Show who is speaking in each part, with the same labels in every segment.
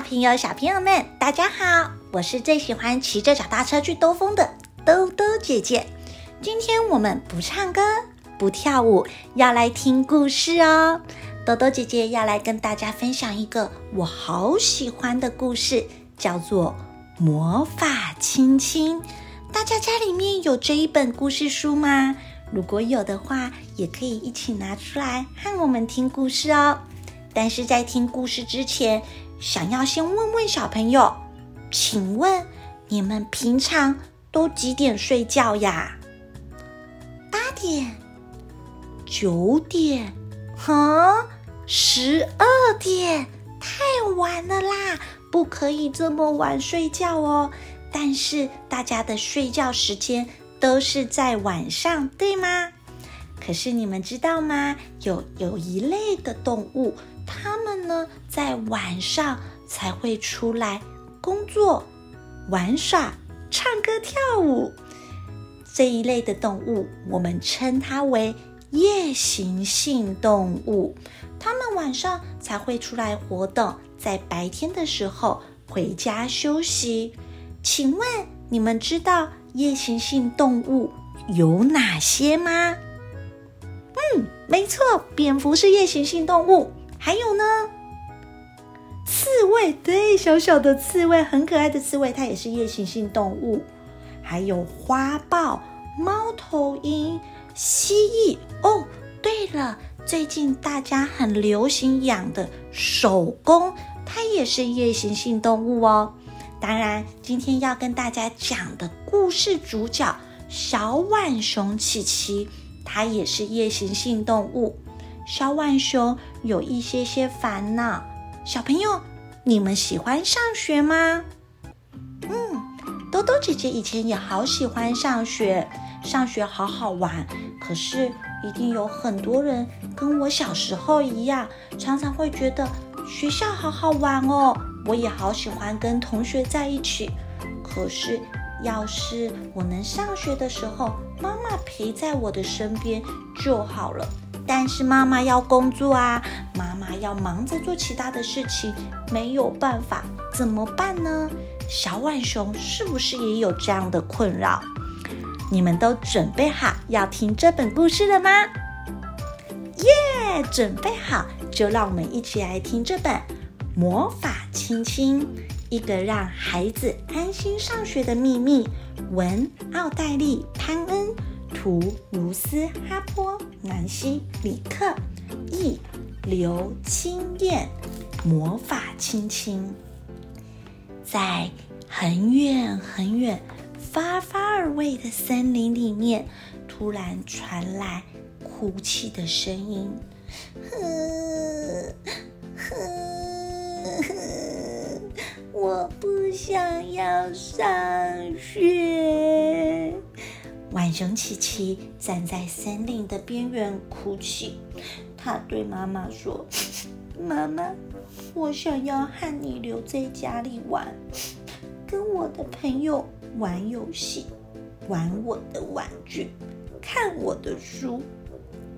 Speaker 1: 大朋友、小朋友们，大家好！我是最喜欢骑着脚踏车去兜风的兜兜姐姐。今天我们不唱歌，不跳舞，要来听故事哦。兜兜姐姐要来跟大家分享一个我好喜欢的故事，叫做《魔法亲亲》。大家家里面有这一本故事书吗？如果有的话，也可以一起拿出来和我们听故事哦。但是在听故事之前，想要先问问小朋友，请问你们平常都几点睡觉呀？八点、九点、哈，十二点，太晚了啦！不可以这么晚睡觉哦。但是大家的睡觉时间都是在晚上，对吗？可是你们知道吗？有有一类的动物。它们呢，在晚上才会出来工作、玩耍、唱歌、跳舞。这一类的动物，我们称它为夜行性动物。它们晚上才会出来活动，在白天的时候回家休息。请问你们知道夜行性动物有哪些吗？嗯，没错，蝙蝠是夜行性动物。还有呢，刺猬，对，小小的刺猬，很可爱的刺猬，它也是夜行性动物。还有花豹、猫头鹰、蜥蜴。哦，对了，最近大家很流行养的守宫，它也是夜行性动物哦。当然，今天要跟大家讲的故事主角小浣熊琪琪，它也是夜行性动物。小浣熊有一些些烦恼。小朋友，你们喜欢上学吗？嗯，兜兜姐姐以前也好喜欢上学，上学好好玩。可是，一定有很多人跟我小时候一样，常常会觉得学校好好玩哦，我也好喜欢跟同学在一起。可是，要是我能上学的时候，妈妈陪在我的身边就好了。但是妈妈要工作啊，妈妈要忙着做其他的事情，没有办法，怎么办呢？小浣熊是不是也有这样的困扰？你们都准备好要听这本故事了吗？耶，准备好，就让我们一起来听这本《魔法亲亲》，一个让孩子安心上学的秘密。文：奥黛丽·潘恩。图卢斯哈波南希里克译刘清彦魔法亲亲，在很远很远 far far away 的森林里面，突然传来哭泣的声音。呵呵呵，我不想要上学。浣熊琪琪站在森林的边缘哭泣，他对妈妈说：“ 妈妈，我想要和你留在家里玩，跟我的朋友玩游戏，玩我的玩具，看我的书，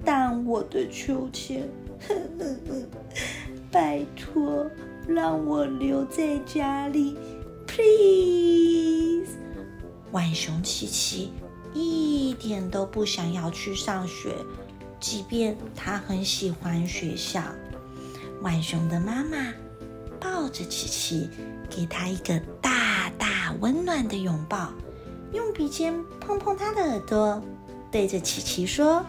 Speaker 1: 荡我的秋千。呵呵呵，拜托，让我留在家里，please。”浣熊琪琪。一点都不想要去上学，即便他很喜欢学校。浣熊的妈妈抱着琪琪，给他一个大大温暖的拥抱，用鼻尖碰碰他的耳朵，对着琪琪说：“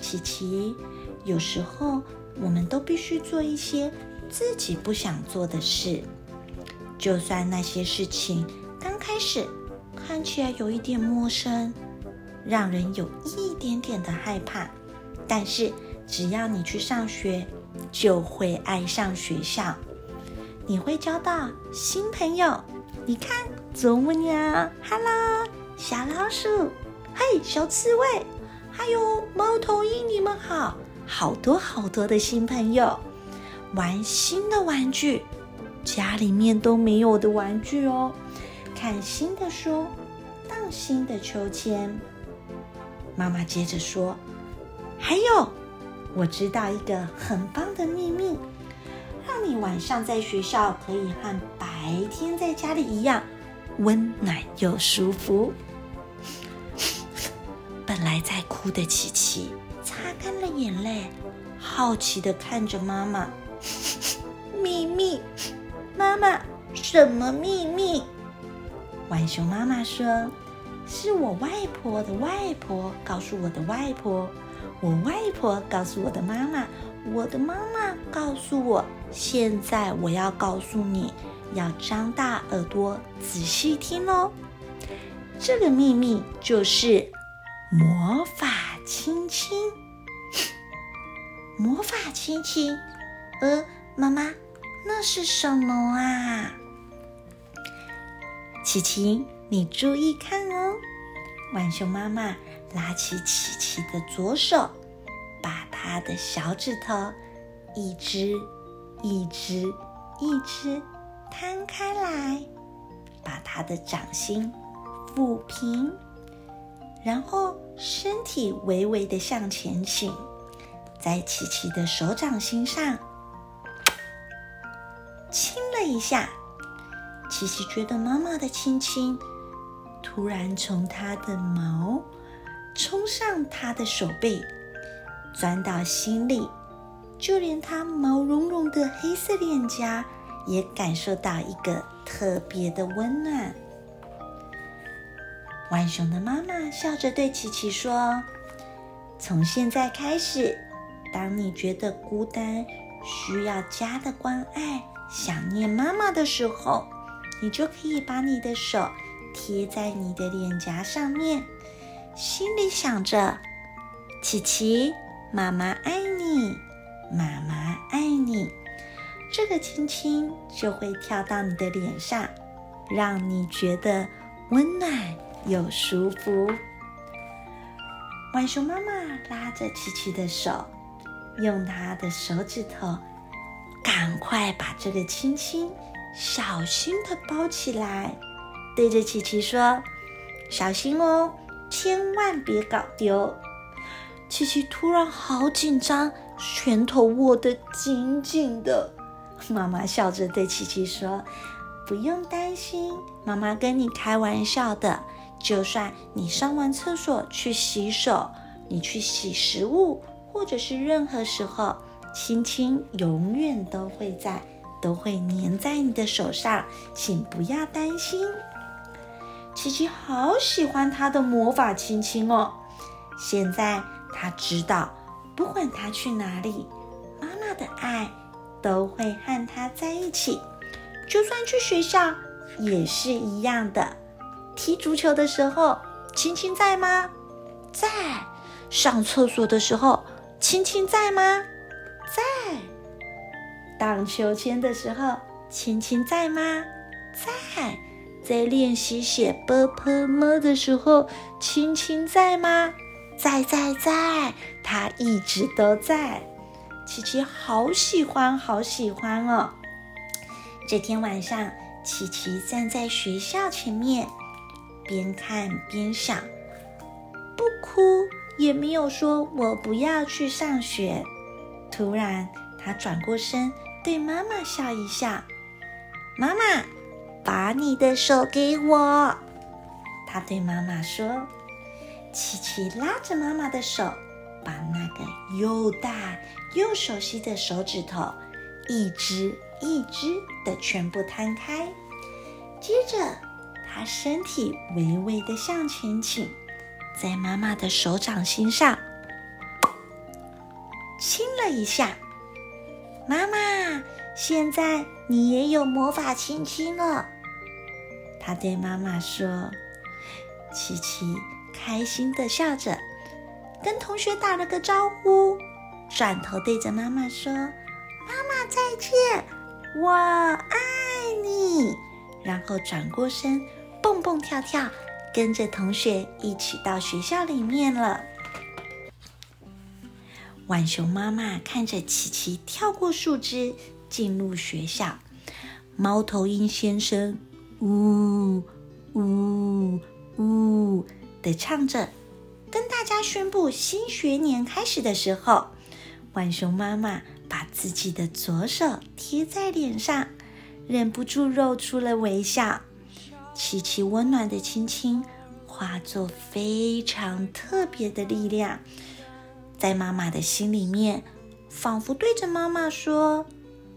Speaker 1: 琪琪，有时候我们都必须做一些自己不想做的事，就算那些事情刚开始。”看起来有一点陌生，让人有一点点的害怕。但是只要你去上学，就会爱上学校。你会交到新朋友。你看，啄木鸟，Hello，小老鼠，嘿，小刺猬，还有猫头鹰，你们好，好多好多的新朋友，玩新的玩具，家里面都没有的玩具哦。看新的书，新的秋千。妈妈接着说：“还有，我知道一个很棒的秘密，让你晚上在学校可以和白天在家里一样温暖又舒服。本来在哭的琪琪擦干了眼泪，好奇地看着妈妈。秘密，妈妈，什么秘密？浣熊妈妈说：“是我外婆的外婆告诉我的外婆，我外婆告诉我的妈妈，我的妈妈告诉我。现在我要告诉你，要张大耳朵仔细听哦。这个秘密就是魔法亲亲，魔法亲亲。呃，妈妈，那是什么啊？”琪琪，你注意看哦！浣熊妈妈拉起琪琪的左手，把她的小指头一只一只一只摊开来，把她的掌心抚平，然后身体微微的向前倾，在琪琪的手掌心上亲了一下。琪琪觉得妈妈的亲亲突然从她的毛冲上她的手背，钻到心里，就连她毛茸茸的黑色脸颊也感受到一个特别的温暖。浣熊的妈妈笑着对琪琪说：“从现在开始，当你觉得孤单、需要家的关爱、想念妈妈的时候。”你就可以把你的手贴在你的脸颊上面，心里想着：“琪琪，妈妈爱你，妈妈爱你。”这个亲亲就会跳到你的脸上，让你觉得温暖又舒服。浣熊妈妈拉着琪琪的手，用她的手指头，赶快把这个亲亲。小心地包起来，对着琪琪说：“小心哦，千万别搞丢。”琪琪突然好紧张，拳头握得紧紧的。妈妈笑着对琪琪说：“不用担心，妈妈跟你开玩笑的。就算你上完厕所去洗手，你去洗食物，或者是任何时候，亲亲永远都会在。”都会粘在你的手上，请不要担心。琪琪好喜欢他的魔法亲亲哦！现在他知道，不管他去哪里，妈妈的爱都会和他在一起。就算去学校也是一样的。踢足球的时候，亲亲在吗？在。上厕所的时候，亲亲在吗？在。荡秋千的时候，亲亲在吗？在。在练习写 b p m 的时候，青青在吗？在在在，他一直都在。琪琪好喜欢，好喜欢哦。这天晚上，琪琪站在学校前面，边看边想，不哭也没有说我不要去上学。突然，他转过身，对妈妈笑一笑：“妈妈，把你的手给我。他对妈妈说：“琪琪拉着妈妈的手，把那个又大又熟悉的手指头，一只一只的全部摊开。接着，他身体微微的向前倾，在妈妈的手掌心上亲了一下。”妈妈，现在你也有魔法亲亲了。他对妈妈说：“琪琪开心的笑着，跟同学打了个招呼，转头对着妈妈说：‘妈妈再见，我爱你。’然后转过身，蹦蹦跳跳，跟着同学一起到学校里面了。”浣熊妈妈看着琪琪跳过树枝进入学校，猫头鹰先生呜呜呜的唱着，跟大家宣布新学年开始的时候，浣熊妈妈把自己的左手贴在脸上，忍不住露出了微笑。琪琪温暖的亲亲，化作非常特别的力量，在妈妈的心里面，仿佛对着妈妈说：“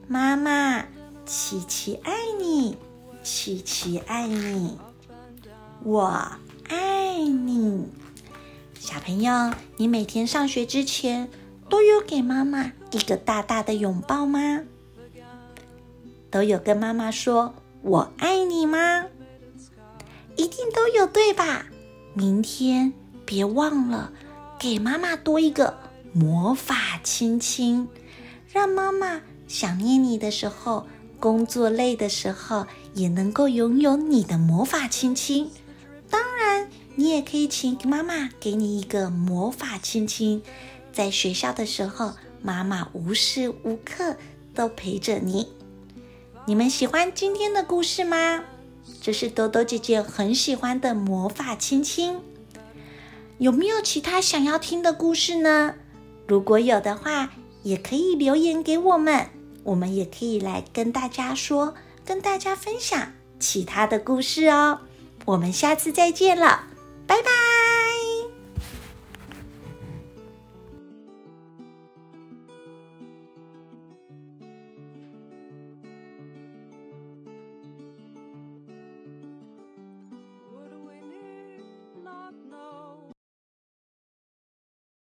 Speaker 1: 妈妈，琪琪爱你，琪琪爱你，我爱你。”小朋友，你每天上学之前都有给妈妈一个大大的拥抱吗？都有跟妈妈说“我爱你”吗？一定都有，对吧？明天别忘了给妈妈多一个魔法亲亲，让妈妈想念你的时候，工作累的时候，也能够拥有你的魔法亲亲。你也可以请妈妈给你一个魔法亲亲。在学校的时候，妈妈无时无刻都陪着你。你们喜欢今天的故事吗？这是多多姐姐很喜欢的魔法亲亲。有没有其他想要听的故事呢？如果有的话，也可以留言给我们，我们也可以来跟大家说，跟大家分享其他的故事哦。我们下次再见了，拜拜。